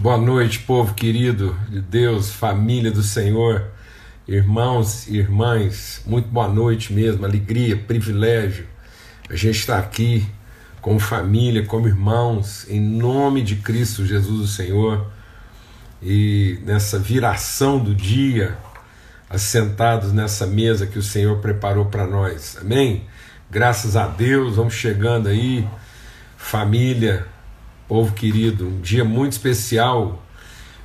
Boa noite, povo querido de Deus, família do Senhor, irmãos e irmãs, muito boa noite mesmo, alegria, privilégio. A gente está aqui como família, como irmãos, em nome de Cristo Jesus, o Senhor, e nessa viração do dia, assentados nessa mesa que o Senhor preparou para nós, amém? Graças a Deus, vamos chegando aí, família povo querido, um dia muito especial.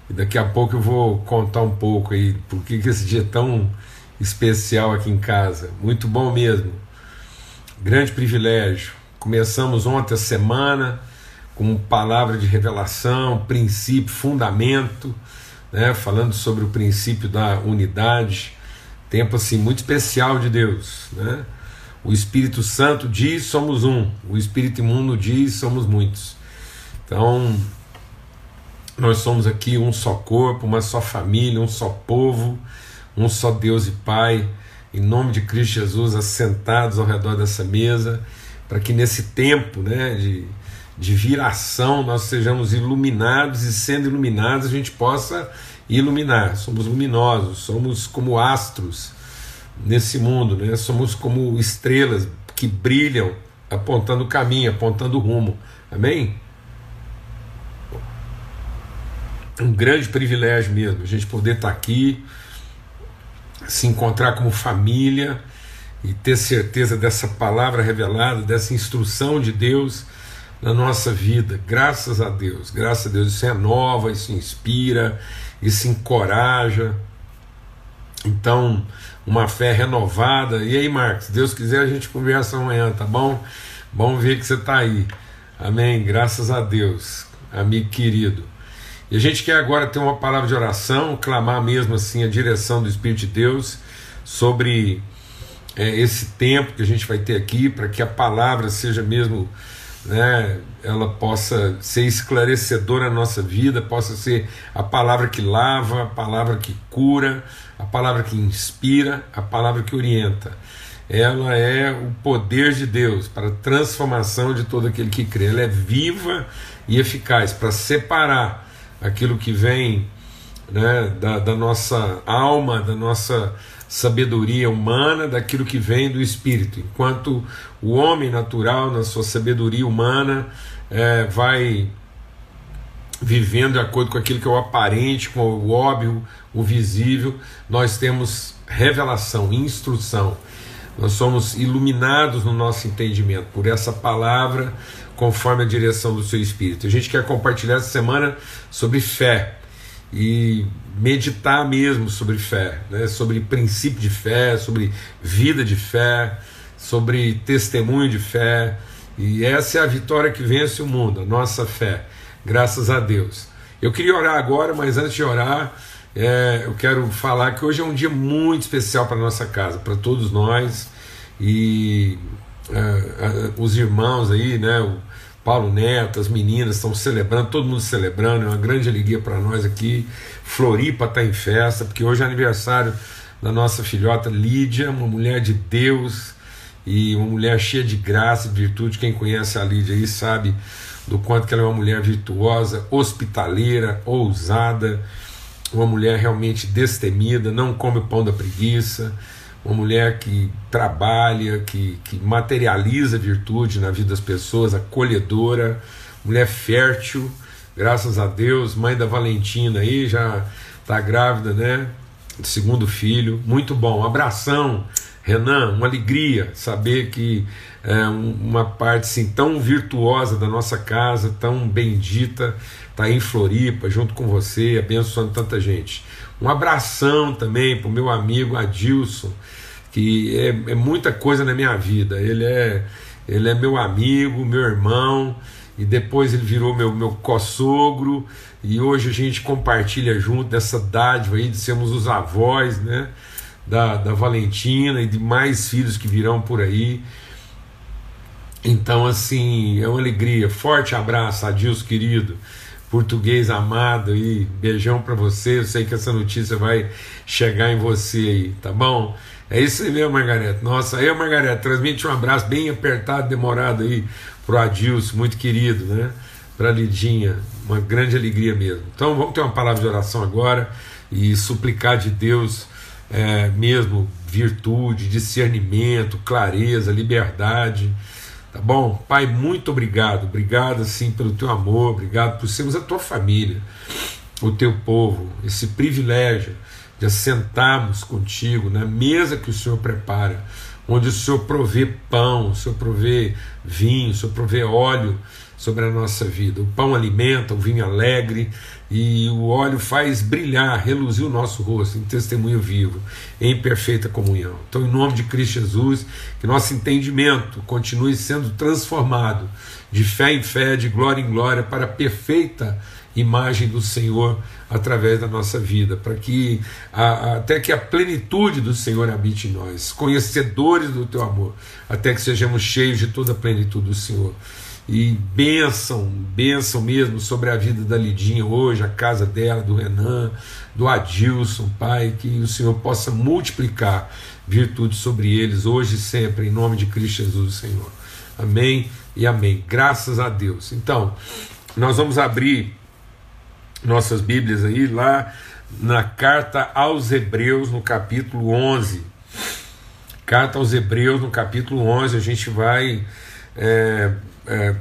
E daqui a pouco eu vou contar um pouco aí por que esse dia é tão especial aqui em casa. Muito bom mesmo. Grande privilégio. Começamos ontem a semana com palavra de revelação, princípio, fundamento, né, falando sobre o princípio da unidade. Tempo assim muito especial de Deus, né? O Espírito Santo diz somos um, o Espírito imundo diz somos muitos. Então, nós somos aqui um só corpo, uma só família, um só povo, um só Deus e Pai, em nome de Cristo Jesus, assentados ao redor dessa mesa, para que nesse tempo né, de, de viração nós sejamos iluminados e, sendo iluminados, a gente possa iluminar. Somos luminosos, somos como astros nesse mundo, né? somos como estrelas que brilham apontando o caminho, apontando o rumo. Amém? Um grande privilégio mesmo, a gente poder estar aqui, se encontrar como família e ter certeza dessa palavra revelada, dessa instrução de Deus na nossa vida. Graças a Deus, graças a Deus, isso renova, isso inspira, isso encoraja. Então, uma fé renovada. E aí, Marcos, Deus quiser, a gente conversa amanhã, tá bom? Bom ver que você está aí. Amém. Graças a Deus, amigo querido. E a gente quer agora ter uma palavra de oração, clamar mesmo assim a direção do Espírito de Deus sobre é, esse tempo que a gente vai ter aqui, para que a palavra seja mesmo, né, ela possa ser esclarecedora na nossa vida, possa ser a palavra que lava, a palavra que cura, a palavra que inspira, a palavra que orienta. Ela é o poder de Deus para a transformação de todo aquele que crê. Ela é viva e eficaz para separar aquilo que vem né, da, da nossa alma, da nossa sabedoria humana, daquilo que vem do espírito. Enquanto o homem natural, na sua sabedoria humana, é, vai vivendo de acordo com aquilo que é o aparente, com o óbvio, o visível, nós temos revelação, instrução. Nós somos iluminados no nosso entendimento por essa palavra conforme a direção do seu espírito. A gente quer compartilhar essa semana sobre fé e meditar mesmo sobre fé, né? sobre princípio de fé, sobre vida de fé, sobre testemunho de fé. E essa é a vitória que vence o mundo, a nossa fé, graças a Deus. Eu queria orar agora, mas antes de orar, é, eu quero falar que hoje é um dia muito especial para nossa casa, para todos nós. E é, os irmãos aí, né? O Paulo Neto, as meninas estão celebrando, todo mundo celebrando, é uma grande alegria para nós aqui. Floripa está em festa, porque hoje é aniversário da nossa filhota Lídia, uma mulher de Deus e uma mulher cheia de graça e virtude. Quem conhece a Lídia aí sabe do quanto que ela é uma mulher virtuosa, hospitaleira, ousada, uma mulher realmente destemida, não come o pão da preguiça uma mulher que trabalha, que, que materializa virtude na vida das pessoas, acolhedora, mulher fértil, graças a Deus, mãe da Valentina aí, já está grávida, né? Segundo filho, muito bom. Um abração, Renan, uma alegria saber que é, uma parte assim, tão virtuosa da nossa casa, tão bendita, está em Floripa, junto com você, abençoando tanta gente. Um abração também para o meu amigo Adilson, que é, é, muita coisa na minha vida. Ele é, ele é meu amigo, meu irmão, e depois ele virou meu, meu co-sogro, e hoje a gente compartilha junto dessa dádiva aí de sermos os avós, né? Da, da Valentina e de mais filhos que virão por aí. Então, assim, é uma alegria. Forte abraço, Adilson querido português amado e beijão para você. Eu sei que essa notícia vai chegar em você aí, tá bom? É isso aí mesmo, Margarete. Nossa, aí, Margarete, transmite um abraço bem apertado, demorado aí pro Adilson, muito querido, né? para Lidinha, uma grande alegria mesmo. Então vamos ter uma palavra de oração agora e suplicar de Deus é, mesmo virtude, discernimento, clareza, liberdade. Tá bom? Pai, muito obrigado. Obrigado, assim, pelo teu amor. Obrigado por sermos a tua família, o teu povo. Esse privilégio de assentarmos contigo na mesa que o Senhor prepara, onde o Senhor provê pão, o Senhor provê vinho, o Senhor provê óleo sobre a nossa vida. O pão alimenta, o vinho alegre e o óleo faz brilhar, reluzir o nosso rosto em testemunho vivo, em perfeita comunhão. Então, em nome de Cristo Jesus, que nosso entendimento continue sendo transformado de fé em fé, de glória em glória, para a perfeita imagem do Senhor através da nossa vida, para que a, até que a plenitude do Senhor habite em nós, conhecedores do teu amor, até que sejamos cheios de toda a plenitude do Senhor e bênção, bênção mesmo sobre a vida da Lidinha hoje, a casa dela, do Renan, do Adilson, Pai, que o Senhor possa multiplicar virtude sobre eles hoje e sempre, em nome de Cristo Jesus, Senhor. Amém e amém. Graças a Deus. Então, nós vamos abrir nossas Bíblias aí lá na carta aos Hebreus, no capítulo 11. Carta aos Hebreus, no capítulo 11, a gente vai. É, é,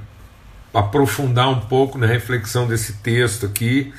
aprofundar um pouco na reflexão desse texto aqui.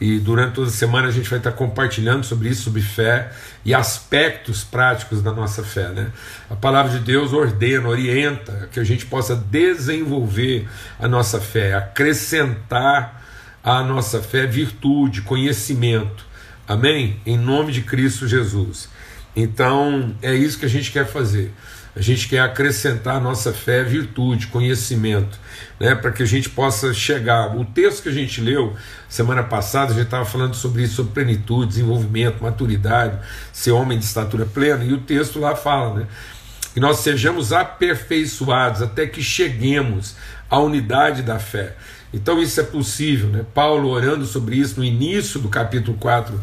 E durante toda a semana a gente vai estar compartilhando sobre isso, sobre fé e aspectos práticos da nossa fé. Né? A palavra de Deus ordena, orienta que a gente possa desenvolver a nossa fé, acrescentar à nossa fé virtude, conhecimento. Amém? Em nome de Cristo Jesus. Então é isso que a gente quer fazer. A gente quer acrescentar à nossa fé virtude, conhecimento, né, para que a gente possa chegar. O texto que a gente leu semana passada, a gente estava falando sobre isso, sobre plenitude, desenvolvimento, maturidade, ser homem de estatura plena, e o texto lá fala, né? Que nós sejamos aperfeiçoados até que cheguemos à unidade da fé. Então isso é possível, né? Paulo orando sobre isso no início do capítulo 4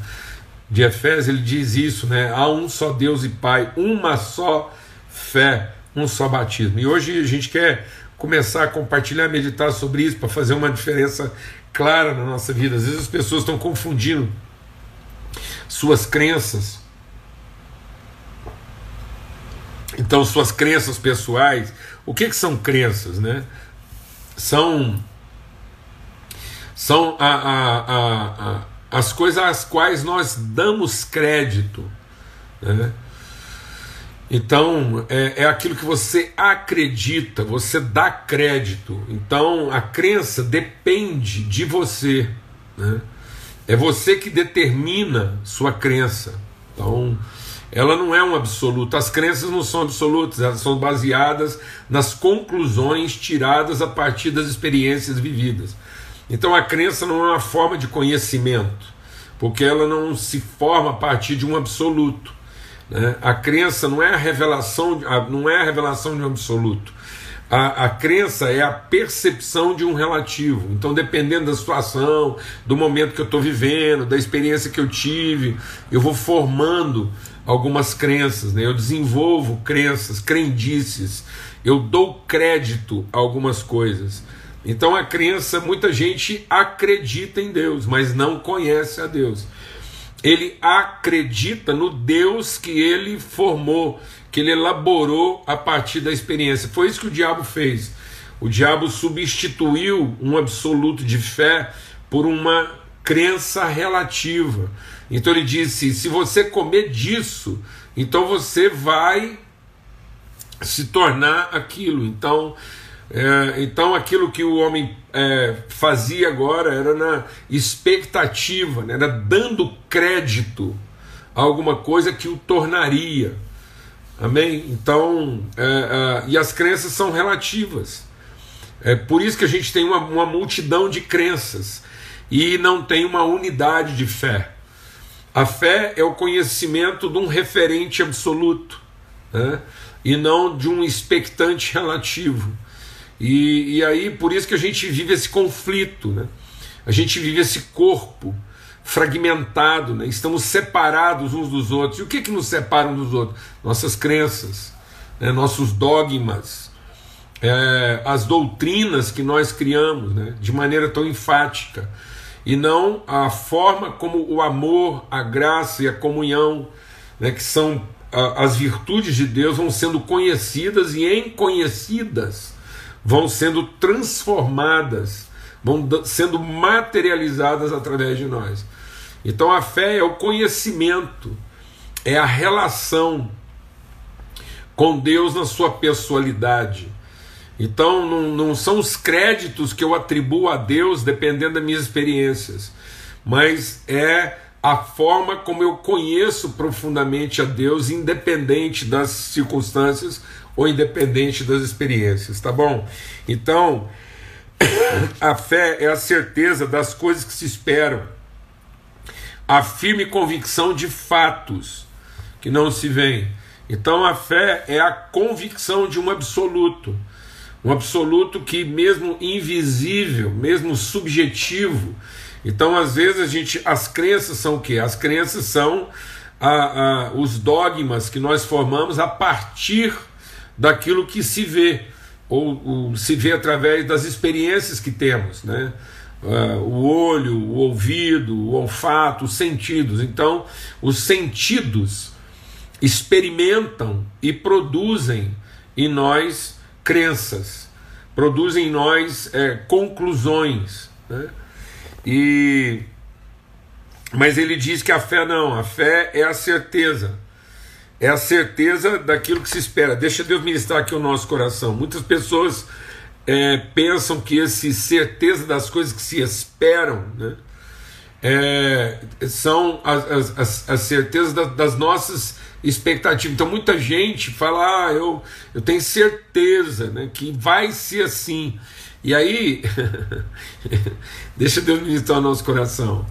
de Efésios, ele diz isso, né? Há um só Deus e Pai, uma só fé, um só batismo. E hoje a gente quer começar a compartilhar, meditar sobre isso para fazer uma diferença clara na nossa vida. Às vezes as pessoas estão confundindo suas crenças. Então, suas crenças pessoais, o que, que são crenças, né? São são a, a, a, as coisas às quais nós damos crédito, né? Então, é, é aquilo que você acredita, você dá crédito. Então, a crença depende de você. Né? É você que determina sua crença. Então, ela não é um absoluto. As crenças não são absolutas, elas são baseadas nas conclusões tiradas a partir das experiências vividas. Então, a crença não é uma forma de conhecimento, porque ela não se forma a partir de um absoluto. Né? A crença não é a revelação, não é a revelação de um absoluto. A, a crença é a percepção de um relativo. Então, dependendo da situação, do momento que eu estou vivendo, da experiência que eu tive, eu vou formando algumas crenças, né? eu desenvolvo crenças, crendices, eu dou crédito a algumas coisas. Então, a crença, muita gente acredita em Deus, mas não conhece a Deus ele acredita no Deus que ele formou, que ele elaborou a partir da experiência. Foi isso que o diabo fez. O diabo substituiu um absoluto de fé por uma crença relativa. Então ele disse: se você comer disso, então você vai se tornar aquilo. Então é, então aquilo que o homem é, fazia agora era na expectativa, né, era dando crédito a alguma coisa que o tornaria. Amém? Então, é, é, e as crenças são relativas. É por isso que a gente tem uma, uma multidão de crenças e não tem uma unidade de fé. A fé é o conhecimento de um referente absoluto né? e não de um expectante relativo. E, e aí, por isso que a gente vive esse conflito, né? a gente vive esse corpo fragmentado, né? estamos separados uns dos outros. E o que, que nos separa uns dos outros? Nossas crenças, né? nossos dogmas, é, as doutrinas que nós criamos né, de maneira tão enfática, e não a forma como o amor, a graça e a comunhão, né, que são a, as virtudes de Deus, vão sendo conhecidas e em conhecidas vão sendo transformadas, vão sendo materializadas através de nós. Então a fé é o conhecimento, é a relação com Deus na sua pessoalidade. Então não, não são os créditos que eu atribuo a Deus dependendo das minhas experiências, mas é a forma como eu conheço profundamente a Deus, independente das circunstâncias ou independente das experiências, tá bom? Então, a fé é a certeza das coisas que se esperam, a firme convicção de fatos que não se veem. Então, a fé é a convicção de um absoluto, um absoluto que, mesmo invisível, mesmo subjetivo, então, às vezes, a gente, as crenças são o quê? As crenças são a, a, os dogmas que nós formamos a partir daquilo que se vê, ou, ou se vê através das experiências que temos, né? Uh, o olho, o ouvido, o olfato, os sentidos. Então, os sentidos experimentam e produzem em nós crenças, produzem em nós é, conclusões. Né? E mas ele diz que a fé não, a fé é a certeza é a certeza daquilo que se espera. Deixa Deus ministrar aqui o nosso coração. Muitas pessoas é, pensam que esse certeza das coisas que se esperam né, é, são as, as, as certezas das, das nossas expectativas. Então muita gente fala, ah, eu, eu tenho certeza né, que vai ser assim. E aí, deixa Deus ministrar o nosso coração.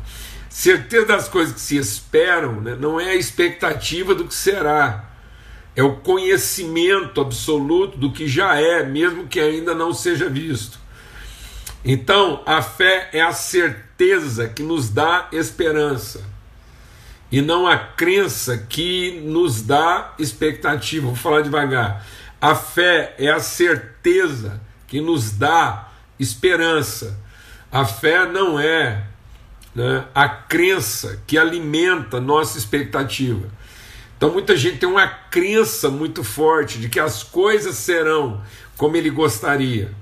Certeza das coisas que se esperam né, não é a expectativa do que será, é o conhecimento absoluto do que já é, mesmo que ainda não seja visto. Então, a fé é a certeza que nos dá esperança, e não a crença que nos dá expectativa. Vou falar devagar. A fé é a certeza que nos dá esperança. A fé não é né, a crença que alimenta nossa expectativa. Então muita gente tem uma crença muito forte de que as coisas serão como ele gostaria,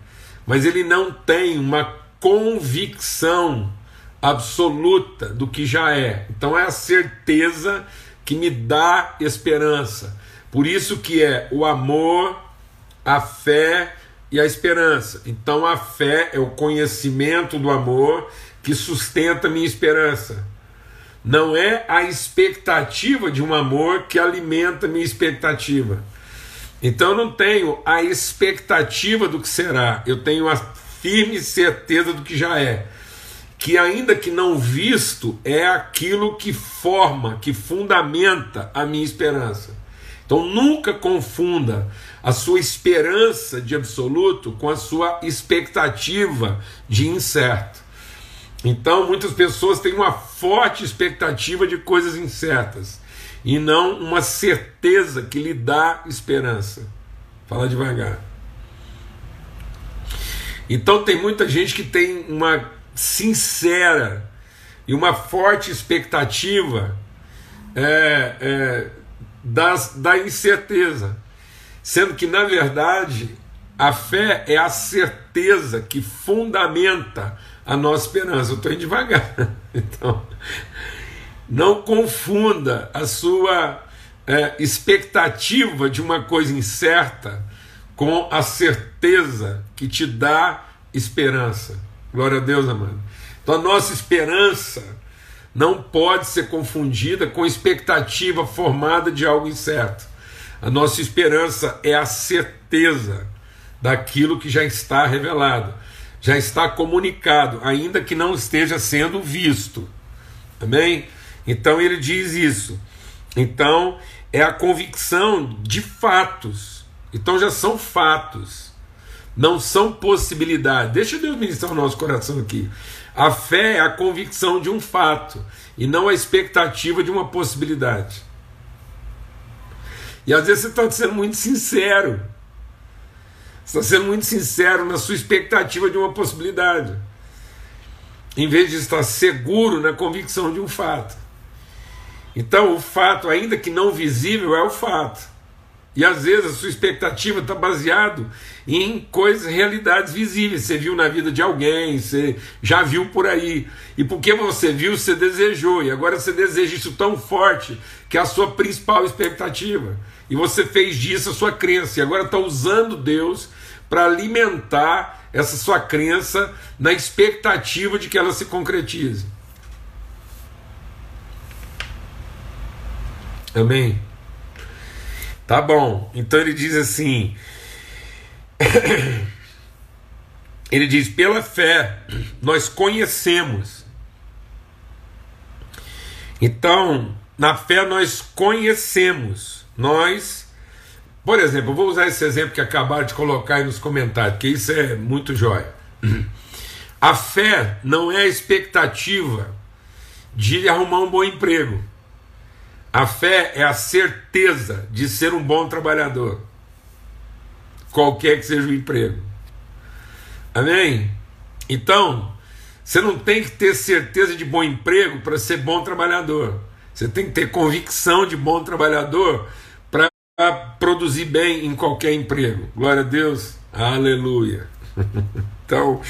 mas ele não tem uma convicção absoluta do que já é. Então é a certeza que me dá esperança. Por isso que é o amor, a fé e a esperança. Então a fé é o conhecimento do amor que sustenta minha esperança. Não é a expectativa de um amor que alimenta minha expectativa. Então eu não tenho a expectativa do que será, eu tenho a firme certeza do que já é. Que ainda que não visto, é aquilo que forma, que fundamenta a minha esperança. Então nunca confunda a sua esperança de absoluto com a sua expectativa de incerto. Então, muitas pessoas têm uma forte expectativa de coisas incertas e não uma certeza que lhe dá esperança. Fala devagar. Então, tem muita gente que tem uma sincera e uma forte expectativa é, é, das, da incerteza, sendo que, na verdade, a fé é a certeza que fundamenta a nossa esperança. Eu estou indo devagar. Então, não confunda a sua é, expectativa de uma coisa incerta com a certeza que te dá esperança. Glória a Deus, amado. Então, a nossa esperança não pode ser confundida com expectativa formada de algo incerto. A nossa esperança é a certeza daquilo que já está revelado já está comunicado, ainda que não esteja sendo visto. Amém? Então ele diz isso. Então é a convicção de fatos. Então já são fatos. Não são possibilidades. Deixa Deus ministrar o nosso coração aqui. A fé é a convicção de um fato e não a expectativa de uma possibilidade. E às vezes você está sendo muito sincero. Você está sendo muito sincero na sua expectativa de uma possibilidade, em vez de estar seguro na convicção de um fato. Então, o fato, ainda que não visível, é o fato. E às vezes a sua expectativa está baseado em coisas, realidades visíveis. Você viu na vida de alguém, você já viu por aí. E porque você viu, você desejou. E agora você deseja isso tão forte que é a sua principal expectativa. E você fez disso a sua crença. E agora está usando Deus para alimentar essa sua crença na expectativa de que ela se concretize. Amém? Tá bom. Então ele diz assim. ele diz: pela fé nós conhecemos. Então, na fé nós conhecemos. Nós, por exemplo, vou usar esse exemplo que acabaram de colocar aí nos comentários, porque isso é muito jóia. A fé não é a expectativa de arrumar um bom emprego. A fé é a certeza de ser um bom trabalhador, qualquer que seja o emprego. Amém? Então, você não tem que ter certeza de bom emprego para ser bom trabalhador. Você tem que ter convicção de bom trabalhador para produzir bem em qualquer emprego. Glória a Deus. Aleluia. então,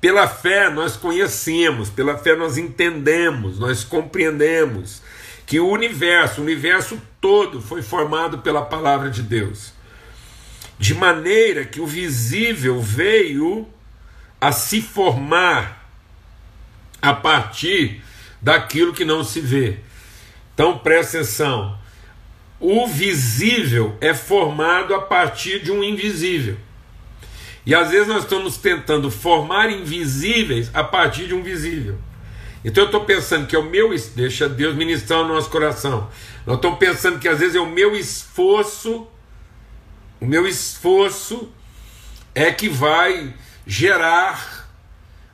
pela fé nós conhecemos, pela fé nós entendemos, nós compreendemos que o universo, o universo todo foi formado pela palavra de Deus. De maneira que o visível veio a se formar a partir daquilo que não se vê. Então presta atenção. O visível é formado a partir de um invisível. E às vezes nós estamos tentando formar invisíveis a partir de um visível. Então eu estou pensando que é o meu. Deixa Deus ministrar no nosso coração. Nós estamos pensando que às vezes é o meu esforço, o meu esforço é que vai gerar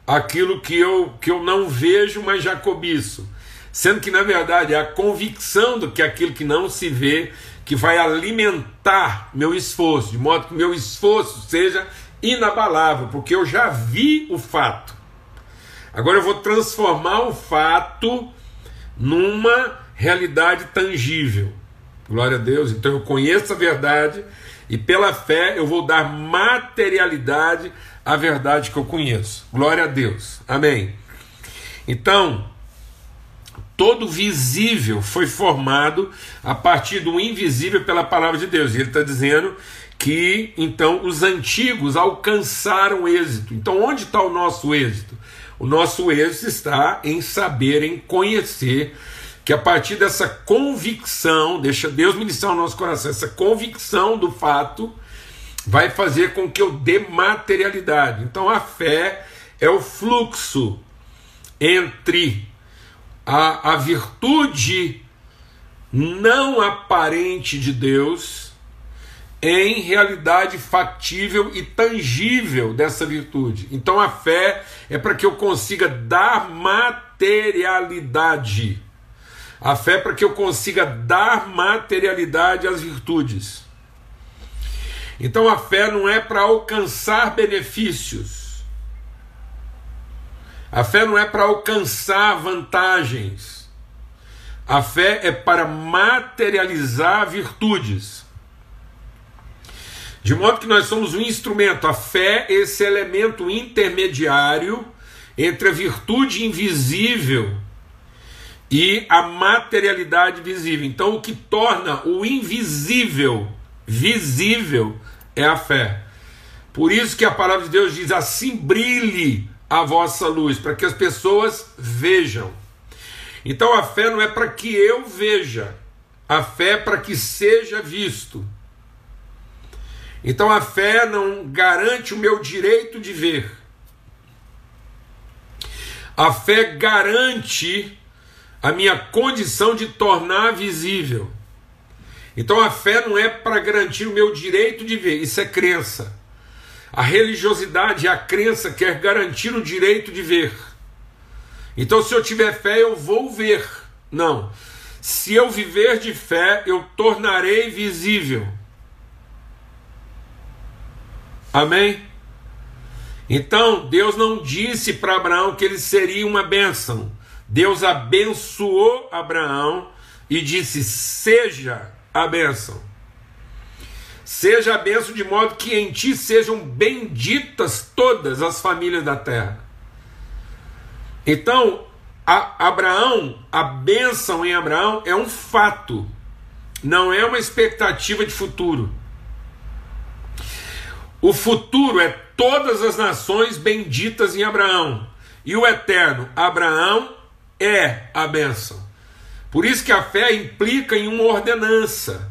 aquilo que eu, que eu não vejo, mas já cobiço. Sendo que na verdade é a convicção do que aquilo que não se vê que vai alimentar meu esforço, de modo que meu esforço seja inabalável, porque eu já vi o fato. Agora eu vou transformar o fato numa realidade tangível. Glória a Deus. Então eu conheço a verdade e pela fé eu vou dar materialidade à verdade que eu conheço. Glória a Deus. Amém. Então, todo visível foi formado a partir do invisível pela palavra de Deus. E ele está dizendo que então os antigos alcançaram êxito. Então, onde está o nosso êxito? O nosso êxito está em saber, em conhecer, que a partir dessa convicção, deixa Deus ministrar o nosso coração, essa convicção do fato, vai fazer com que eu dê materialidade. Então a fé é o fluxo entre a, a virtude não aparente de Deus em realidade factível e tangível dessa virtude. Então a fé é para que eu consiga dar materialidade. A fé é para que eu consiga dar materialidade às virtudes. Então a fé não é para alcançar benefícios. A fé não é para alcançar vantagens. A fé é para materializar virtudes. De modo que nós somos um instrumento, a fé, esse elemento intermediário entre a virtude invisível e a materialidade visível. Então, o que torna o invisível visível é a fé. Por isso que a palavra de Deus diz assim: brilhe a vossa luz, para que as pessoas vejam. Então, a fé não é para que eu veja, a fé é para que seja visto. Então a fé não garante o meu direito de ver. A fé garante a minha condição de tornar visível. Então a fé não é para garantir o meu direito de ver, isso é crença. A religiosidade e a crença quer garantir o direito de ver. Então se eu tiver fé, eu vou ver. Não. Se eu viver de fé, eu tornarei visível. Amém? Então, Deus não disse para Abraão que ele seria uma bênção. Deus abençoou Abraão e disse: Seja a bênção. Seja a bênção de modo que em ti sejam benditas todas as famílias da terra. Então, a Abraão, a bênção em Abraão é um fato, não é uma expectativa de futuro. O futuro é todas as nações benditas em Abraão. E o eterno Abraão é a bênção. Por isso que a fé implica em uma ordenança.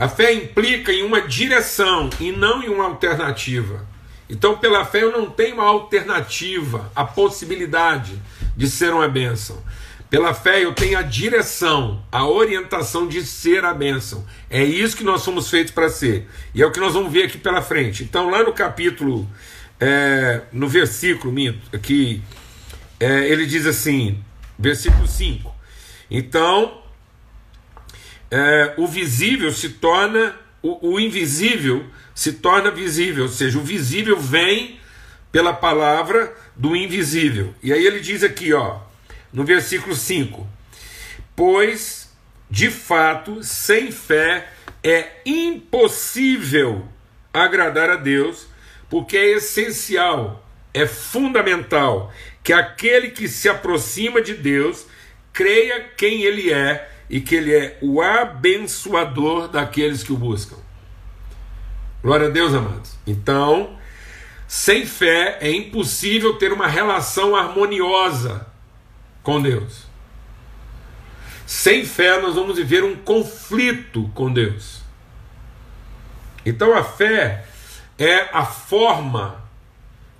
A fé implica em uma direção e não em uma alternativa. Então, pela fé, eu não tenho uma alternativa, a possibilidade de ser uma bênção. Pela fé, eu tenho a direção, a orientação de ser a bênção. É isso que nós somos feitos para ser. E é o que nós vamos ver aqui pela frente. Então, lá no capítulo, é, no versículo, aqui, é, ele diz assim, versículo 5: Então, é, o visível se torna, o, o invisível se torna visível, ou seja, o visível vem pela palavra do invisível. E aí ele diz aqui, ó, no versículo 5: Pois, de fato, sem fé é impossível agradar a Deus, porque é essencial, é fundamental que aquele que se aproxima de Deus creia quem Ele é e que Ele é o abençoador daqueles que o buscam. Glória a Deus, amados. Então, sem fé é impossível ter uma relação harmoniosa com Deus. Sem fé nós vamos viver um conflito com Deus. Então a fé é a forma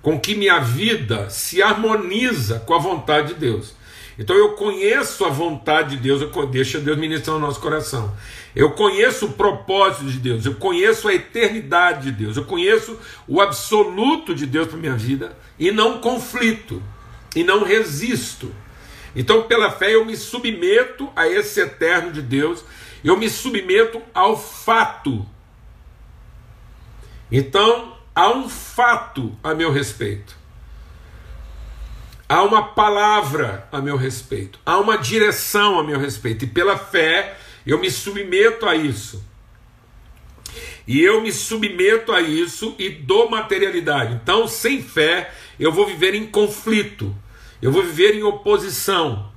com que minha vida se harmoniza com a vontade de Deus. Então eu conheço a vontade de Deus, eu deixo Deus ministrar no nosso coração. Eu conheço o propósito de Deus, eu conheço a eternidade de Deus, eu conheço o absoluto de Deus para minha vida e não conflito e não resisto. Então, pela fé, eu me submeto a esse eterno de Deus, eu me submeto ao fato. Então, há um fato a meu respeito. Há uma palavra a meu respeito, há uma direção a meu respeito, e pela fé eu me submeto a isso. E eu me submeto a isso e dou materialidade. Então, sem fé, eu vou viver em conflito, eu vou viver em oposição.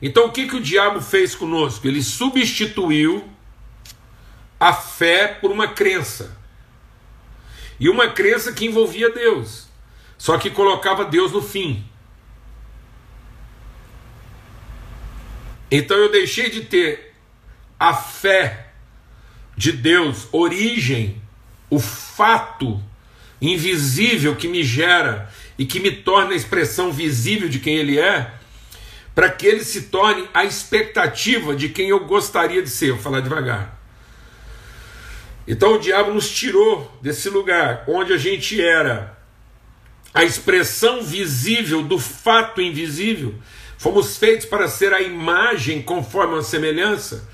Então, o que, que o diabo fez conosco? Ele substituiu a fé por uma crença. E uma crença que envolvia Deus, só que colocava Deus no fim. Então eu deixei de ter a fé de Deus, origem, o fato invisível que me gera e que me torna a expressão visível de quem Ele é, para que ele se torne a expectativa de quem eu gostaria de ser. Vou falar devagar. Então o diabo nos tirou desse lugar onde a gente era a expressão visível do fato invisível Fomos feitos para ser a imagem conforme a semelhança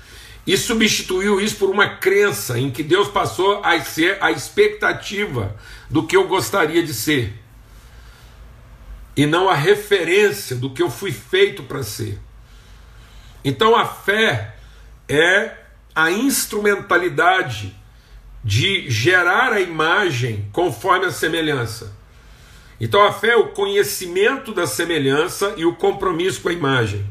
e substituiu isso por uma crença em que Deus passou a ser a expectativa do que eu gostaria de ser e não a referência do que eu fui feito para ser. Então a fé é a instrumentalidade de gerar a imagem conforme a semelhança. Então a fé é o conhecimento da semelhança e o compromisso com a imagem.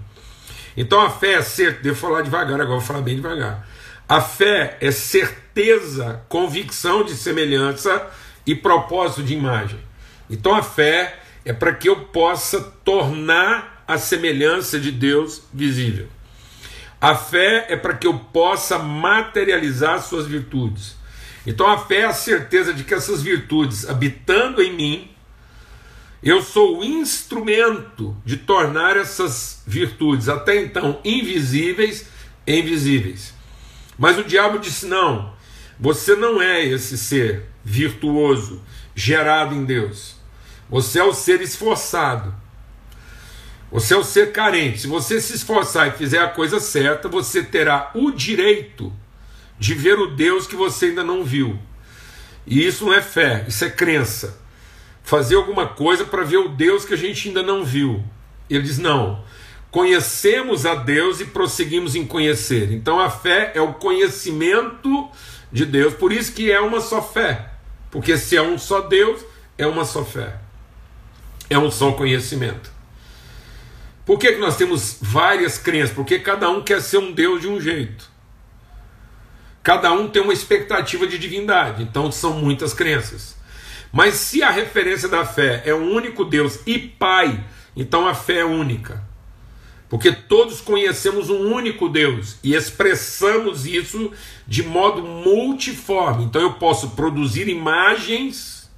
Então a fé é ser, devo falar devagar agora, vou falar bem devagar. A fé é certeza, convicção de semelhança e propósito de imagem. Então a fé é para que eu possa tornar a semelhança de Deus visível. A fé é para que eu possa materializar suas virtudes. Então a fé é a certeza de que essas virtudes, habitando em mim, eu sou o instrumento de tornar essas virtudes, até então invisíveis, em visíveis. Mas o diabo disse: não, você não é esse ser virtuoso, gerado em Deus. Você é o ser esforçado. Você é o ser carente. Se você se esforçar e fizer a coisa certa, você terá o direito de ver o Deus que você ainda não viu. E isso não é fé, isso é crença. Fazer alguma coisa para ver o Deus que a gente ainda não viu. Ele diz: não. Conhecemos a Deus e prosseguimos em conhecer. Então a fé é o conhecimento de Deus, por isso que é uma só fé. Porque se é um só Deus, é uma só fé. É um só conhecimento. Por que, que nós temos várias crenças? Porque cada um quer ser um Deus de um jeito. Cada um tem uma expectativa de divindade, então são muitas crenças. Mas se a referência da fé é um único Deus e Pai, então a fé é única. Porque todos conhecemos um único Deus e expressamos isso de modo multiforme. Então eu posso produzir imagens,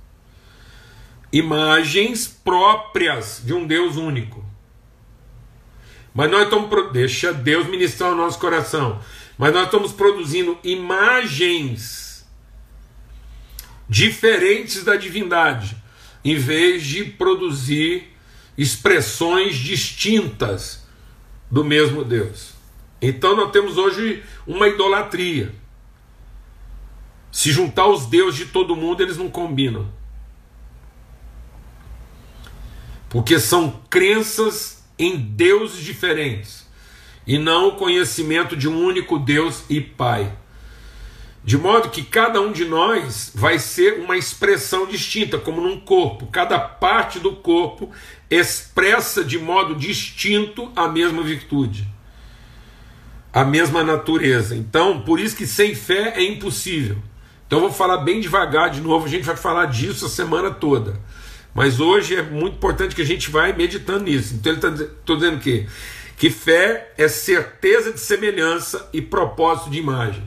imagens próprias de um Deus único. Mas nós estamos. Deixa Deus ministrar o nosso coração. Mas nós estamos produzindo imagens diferentes da divindade, em vez de produzir expressões distintas do mesmo Deus. Então nós temos hoje uma idolatria. Se juntar os deuses de todo mundo, eles não combinam. Porque são crenças em deuses diferentes e não o conhecimento de um único Deus e Pai. De modo que cada um de nós vai ser uma expressão distinta, como num corpo. Cada parte do corpo expressa de modo distinto a mesma virtude, a mesma natureza. Então, por isso que sem fé é impossível. Então, eu vou falar bem devagar de novo, a gente vai falar disso a semana toda. Mas hoje é muito importante que a gente vai meditando nisso. Então, ele está dizendo que que fé é certeza de semelhança e propósito de imagem.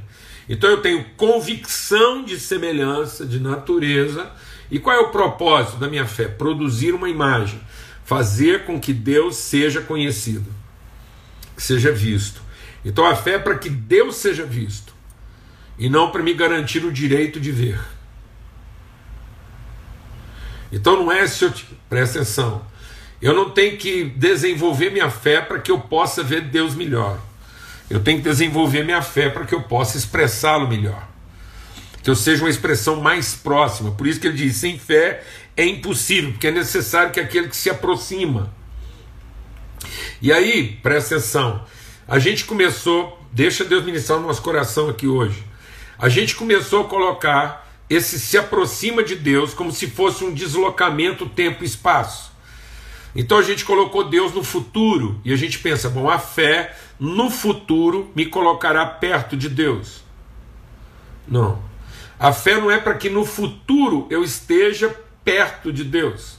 Então eu tenho convicção de semelhança, de natureza. E qual é o propósito da minha fé? Produzir uma imagem, fazer com que Deus seja conhecido, que seja visto. Então a fé é para que Deus seja visto e não para me garantir o direito de ver. Então não é se eu. Presta atenção. Eu não tenho que desenvolver minha fé para que eu possa ver Deus melhor. Eu tenho que desenvolver minha fé para que eu possa expressá-lo melhor. Que eu seja uma expressão mais próxima. Por isso que ele diz: sem fé é impossível, porque é necessário que aquele que se aproxima. E aí, presta atenção, a gente começou, deixa Deus ministrar no nosso coração aqui hoje. A gente começou a colocar esse se aproxima de Deus como se fosse um deslocamento tempo-espaço. Então a gente colocou Deus no futuro e a gente pensa, bom, a fé no futuro me colocará perto de Deus. Não. A fé não é para que no futuro eu esteja perto de Deus.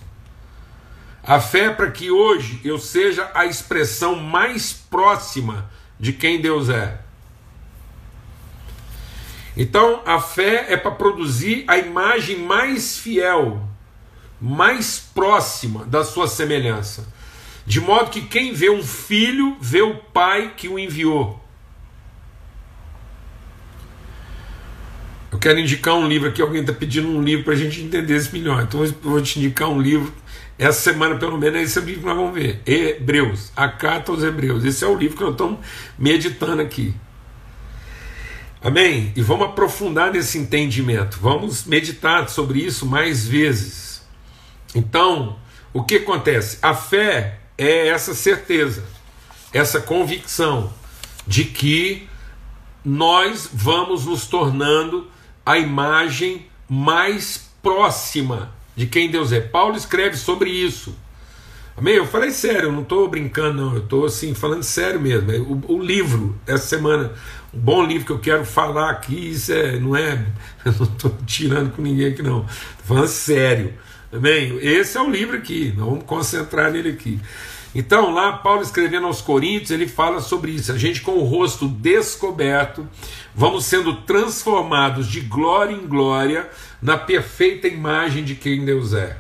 A fé é para que hoje eu seja a expressão mais próxima de quem Deus é. Então a fé é para produzir a imagem mais fiel mais próxima da sua semelhança. De modo que quem vê um filho vê o pai que o enviou. Eu quero indicar um livro aqui, alguém está pedindo um livro para a gente entender esse melhor. Então eu vou te indicar um livro. Essa semana, pelo menos, é esse livro que nós vamos ver. Hebreus, a carta aos Hebreus. Esse é o livro que nós estamos meditando aqui. Amém? E vamos aprofundar nesse entendimento. Vamos meditar sobre isso mais vezes. Então, o que acontece? A fé é essa certeza, essa convicção de que nós vamos nos tornando a imagem mais próxima de quem Deus é. Paulo escreve sobre isso. Amém? Eu falei sério, eu não estou brincando, não. Eu estou assim, falando sério mesmo. O, o, livro, essa semana, um bom livro que eu quero falar aqui, isso é, não é. Eu não estou tirando com ninguém aqui, não. Estou falando sério. Bem, esse é o livro aqui, nós vamos concentrar nele aqui. Então, lá, Paulo escrevendo aos Coríntios, ele fala sobre isso. A gente, com o rosto descoberto, vamos sendo transformados de glória em glória na perfeita imagem de quem Deus é.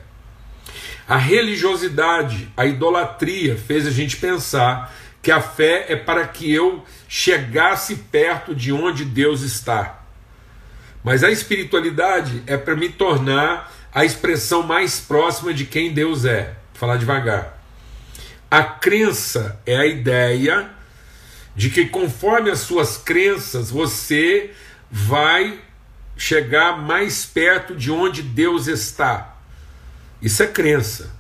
A religiosidade, a idolatria fez a gente pensar que a fé é para que eu chegasse perto de onde Deus está. Mas a espiritualidade é para me tornar a expressão mais próxima de quem Deus é. Vou falar devagar. A crença é a ideia de que conforme as suas crenças você vai chegar mais perto de onde Deus está. Isso é crença.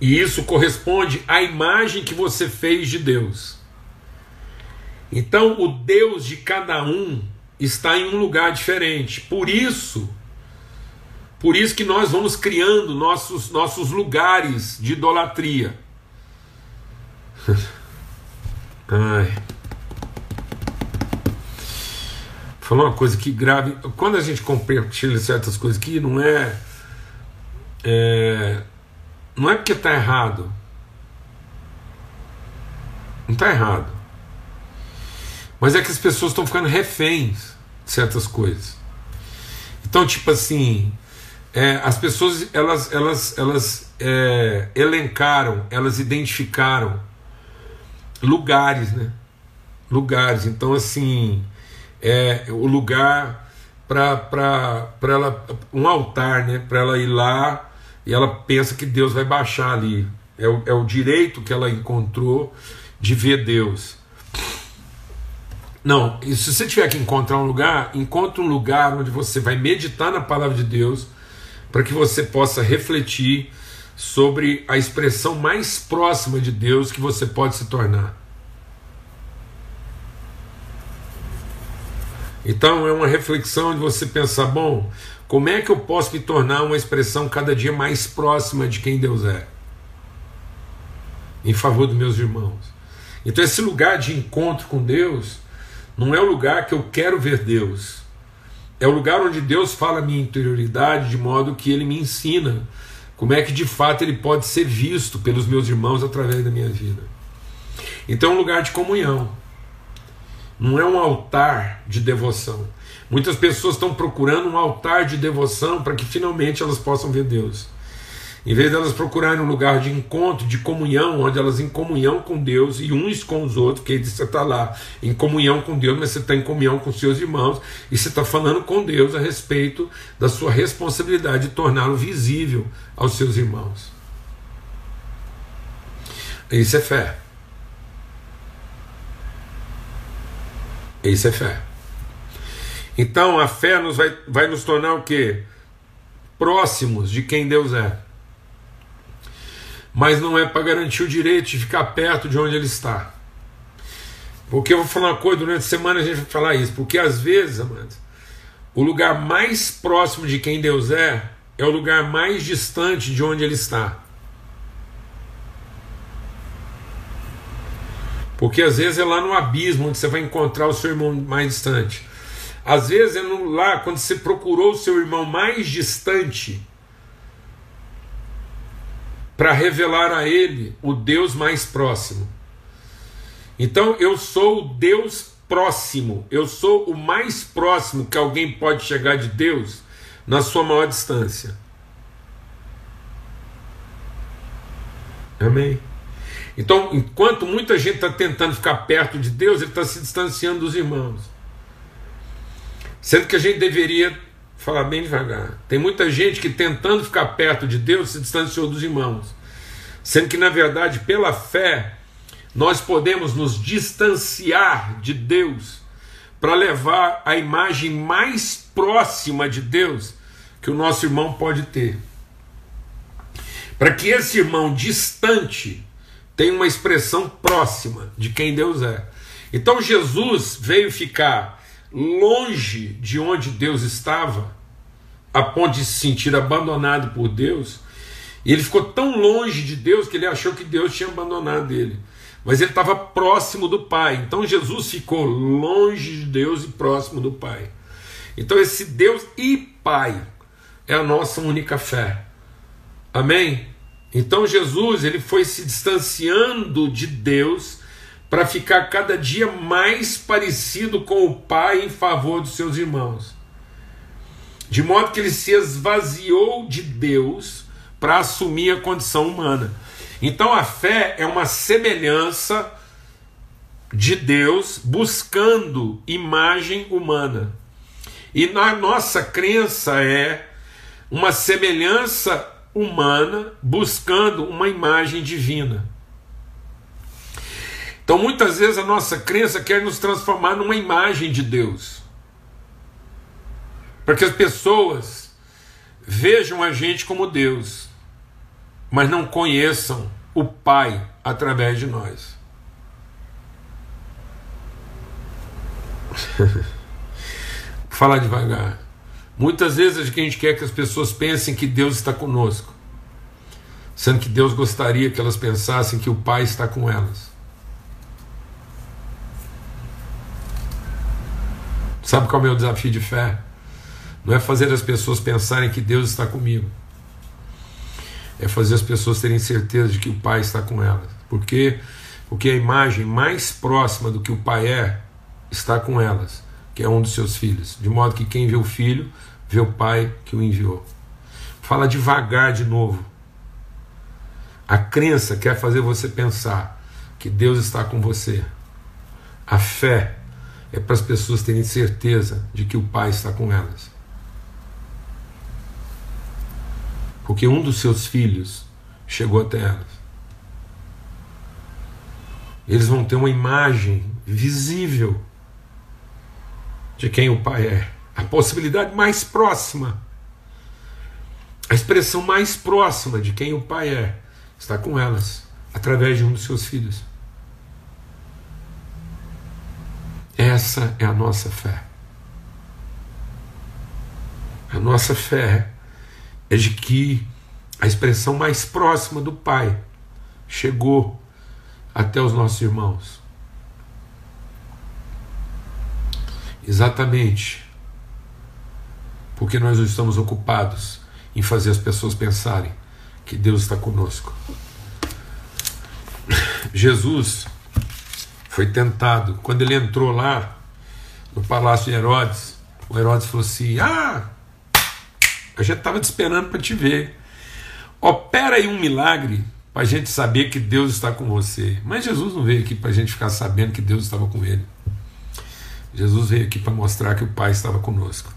E isso corresponde à imagem que você fez de Deus. Então, o Deus de cada um está em um lugar diferente. Por isso, por isso que nós vamos criando nossos, nossos lugares de idolatria. Ai. Falou uma coisa que grave. Quando a gente compartilha certas coisas aqui, não é. é não é porque está errado. Não está errado. Mas é que as pessoas estão ficando reféns de certas coisas. Então, tipo assim, é, as pessoas elas, elas, elas é, elencaram, elas identificaram lugares, né? Lugares. Então, assim, é o lugar para ela, um altar, né? Para ela ir lá e ela pensa que Deus vai baixar ali. É o, é o direito que ela encontrou de ver Deus. Não, e se você tiver que encontrar um lugar, encontre um lugar onde você vai meditar na palavra de Deus, para que você possa refletir sobre a expressão mais próxima de Deus que você pode se tornar. Então é uma reflexão de você pensar, bom, como é que eu posso me tornar uma expressão cada dia mais próxima de quem Deus é? Em favor dos meus irmãos. Então esse lugar de encontro com Deus não é o lugar que eu quero ver Deus. É o lugar onde Deus fala a minha interioridade de modo que ele me ensina como é que de fato ele pode ser visto pelos meus irmãos através da minha vida. Então é um lugar de comunhão não é um altar de devoção. Muitas pessoas estão procurando um altar de devoção para que finalmente elas possam ver Deus. Em vez delas procurarem um lugar de encontro, de comunhão, onde elas em comunhão com Deus e uns com os outros, que você está lá em comunhão com Deus, mas você está em comunhão com seus irmãos e você está falando com Deus a respeito da sua responsabilidade de torná-lo visível aos seus irmãos. Isso é fé. Isso é fé. Então a fé nos vai, vai nos tornar o que? Próximos de quem Deus é. Mas não é para garantir o direito de ficar perto de onde Ele está. Porque eu vou falar uma coisa, durante a semana a gente vai falar isso. Porque às vezes, amados, o lugar mais próximo de quem Deus é é o lugar mais distante de onde Ele está. Porque às vezes é lá no abismo onde você vai encontrar o seu irmão mais distante. Às vezes é no, lá quando você procurou o seu irmão mais distante para revelar a ele o Deus mais próximo. Então eu sou o Deus próximo, eu sou o mais próximo que alguém pode chegar de Deus na sua maior distância. Amém. Então, enquanto muita gente está tentando ficar perto de Deus, ele está se distanciando dos irmãos. Sendo que a gente deveria falar bem devagar. Tem muita gente que tentando ficar perto de Deus se distanciou dos irmãos. Sendo que, na verdade, pela fé, nós podemos nos distanciar de Deus para levar a imagem mais próxima de Deus que o nosso irmão pode ter. Para que esse irmão distante tem uma expressão próxima de quem Deus é. Então Jesus veio ficar longe de onde Deus estava, a ponto de se sentir abandonado por Deus, e ele ficou tão longe de Deus que ele achou que Deus tinha abandonado ele. Mas ele estava próximo do Pai. Então Jesus ficou longe de Deus e próximo do Pai. Então esse Deus e Pai é a nossa única fé. Amém? Então Jesus ele foi se distanciando de Deus para ficar cada dia mais parecido com o Pai em favor dos seus irmãos. De modo que ele se esvaziou de Deus para assumir a condição humana. Então a fé é uma semelhança de Deus buscando imagem humana. E na nossa crença é uma semelhança humana buscando uma imagem divina. Então muitas vezes a nossa crença quer nos transformar numa imagem de Deus. Para que as pessoas vejam a gente como Deus, mas não conheçam o Pai através de nós. Falar devagar. Muitas vezes a gente quer que as pessoas pensem que Deus está conosco, sendo que Deus gostaria que elas pensassem que o Pai está com elas. Sabe qual é o meu desafio de fé? Não é fazer as pessoas pensarem que Deus está comigo. É fazer as pessoas terem certeza de que o Pai está com elas. Porque, porque a imagem mais próxima do que o Pai é está com elas, que é um dos seus filhos. De modo que quem vê o filho, vê o Pai que o enviou. Fala devagar de novo. A crença quer fazer você pensar que Deus está com você. A fé é para as pessoas terem certeza de que o Pai está com elas. Porque um dos seus filhos chegou até elas. Eles vão ter uma imagem visível de quem o Pai é. A possibilidade mais próxima, a expressão mais próxima de quem o Pai é, está com elas, através de um dos seus filhos. Essa é a nossa fé. A nossa fé é de que a expressão mais próxima do Pai chegou até os nossos irmãos. Exatamente porque nós estamos ocupados em fazer as pessoas pensarem que Deus está conosco. Jesus foi tentado. Quando ele entrou lá no palácio de Herodes, o Herodes falou assim: Ah, a gente estava te esperando para te ver. Opera aí um milagre para a gente saber que Deus está com você. Mas Jesus não veio aqui para a gente ficar sabendo que Deus estava com ele. Jesus veio aqui para mostrar que o Pai estava conosco.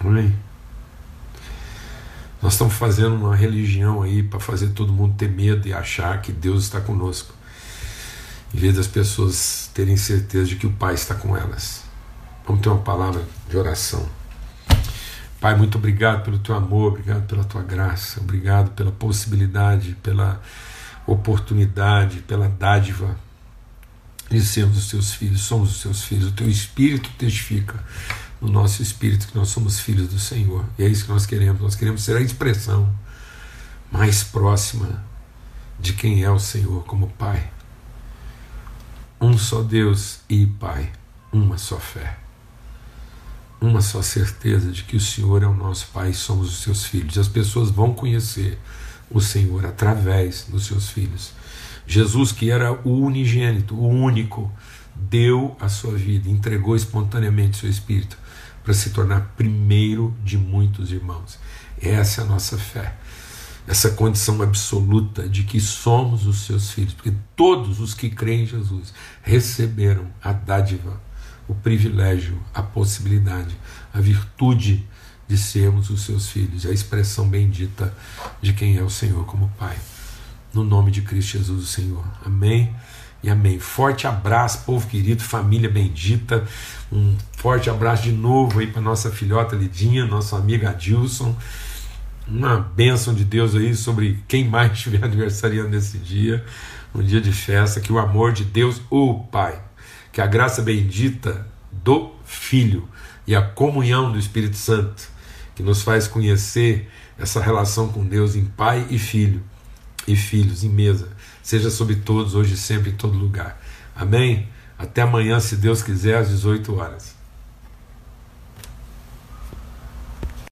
Amém. Nós estamos fazendo uma religião aí para fazer todo mundo ter medo e achar que Deus está conosco, em vez das pessoas terem certeza de que o Pai está com elas. Vamos ter uma palavra de oração. Pai, muito obrigado pelo teu amor, obrigado pela tua graça, obrigado pela possibilidade, pela oportunidade, pela dádiva de sermos os teus filhos, somos os teus filhos. O teu espírito testifica no nosso espírito que nós somos filhos do Senhor. E é isso que nós queremos. Nós queremos ser a expressão mais próxima de quem é o Senhor como Pai. Um só Deus e Pai, uma só fé. Uma só certeza de que o Senhor é o nosso Pai e somos os seus filhos. As pessoas vão conhecer o Senhor através dos seus filhos. Jesus, que era o unigênito, o único, deu a sua vida, entregou espontaneamente seu espírito para se tornar primeiro de muitos irmãos. Essa é a nossa fé. Essa condição absoluta de que somos os seus filhos, porque todos os que creem em Jesus receberam a dádiva, o privilégio, a possibilidade, a virtude de sermos os seus filhos, a expressão bendita de quem é o Senhor como Pai. No nome de Cristo Jesus, o Senhor. Amém e amém. Forte abraço, povo querido, família bendita. Um forte abraço de novo aí para nossa filhota Lidinha, nossa amiga Adilson. Uma bênção de Deus aí sobre quem mais estiver aniversariando nesse dia, um dia de festa. Que o amor de Deus, o Pai, que a graça bendita do Filho e a comunhão do Espírito Santo, que nos faz conhecer essa relação com Deus em Pai e Filho, e filhos em mesa seja sobre todos, hoje e sempre, em todo lugar. Amém? Até amanhã, se Deus quiser, às 18 horas.